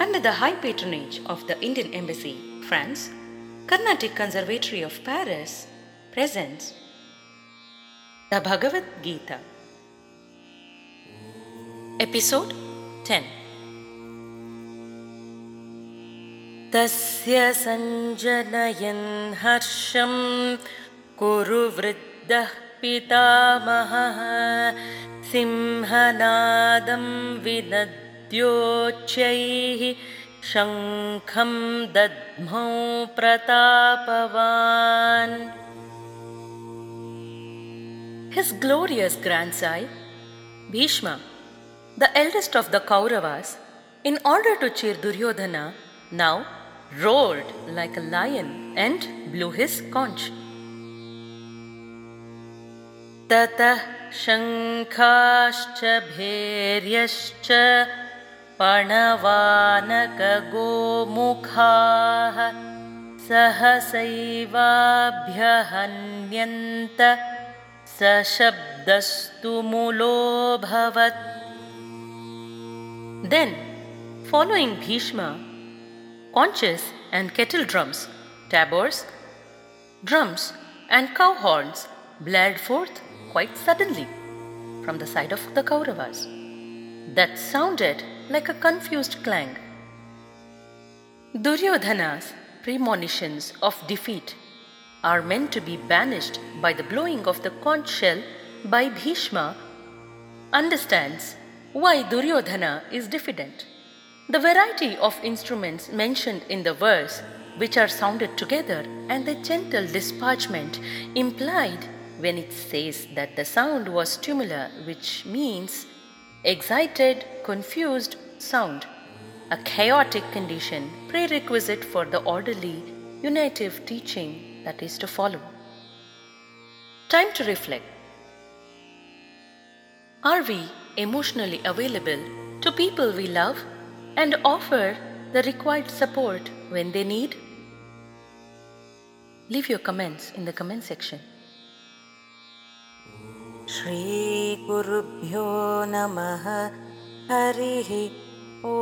under the high patronage of the Indian Embassy, France, Carnatic Conservatory of Paris presents the Bhagavad Gita. Episode 10 तस्य सञ्जनयन् हर्षं कुरु वृद्धः पितामहः सिंहनादं विनद्योच्चैः शङ्खं दद्मौ प्रतापवान् His glorious grandsire, Bhishma, the eldest of the Kauravas, in order to cheer Duryodhana, now roared like a lion and blew his conch. ततः शङ्खाश्च भैर्यश्च पणवानकगोमुखाः सहसैवाभ्यहन्यन्त सशब्दस्तु मुलोऽभवत् Then, following Bhishma, conches and kettle drums, tabors, drums, and cow horns blared forth quite suddenly from the side of the Kauravas. That sounded like a confused clang. Duryodhana's premonitions of defeat are meant to be banished by the blowing of the conch shell by Bhishma, understands why Duryodhana is diffident. The variety of instruments mentioned in the verse, which are sounded together, and the gentle dispatchment implied when it says that the sound was tumula, which means excited, confused sound, a chaotic condition prerequisite for the orderly, unitive teaching that is to follow. Time to reflect. Are we emotionally available to people we love and offer the required support when they need? Leave your comments in the comment section. श्रीगुरुभ्यो नमः हरिः ओ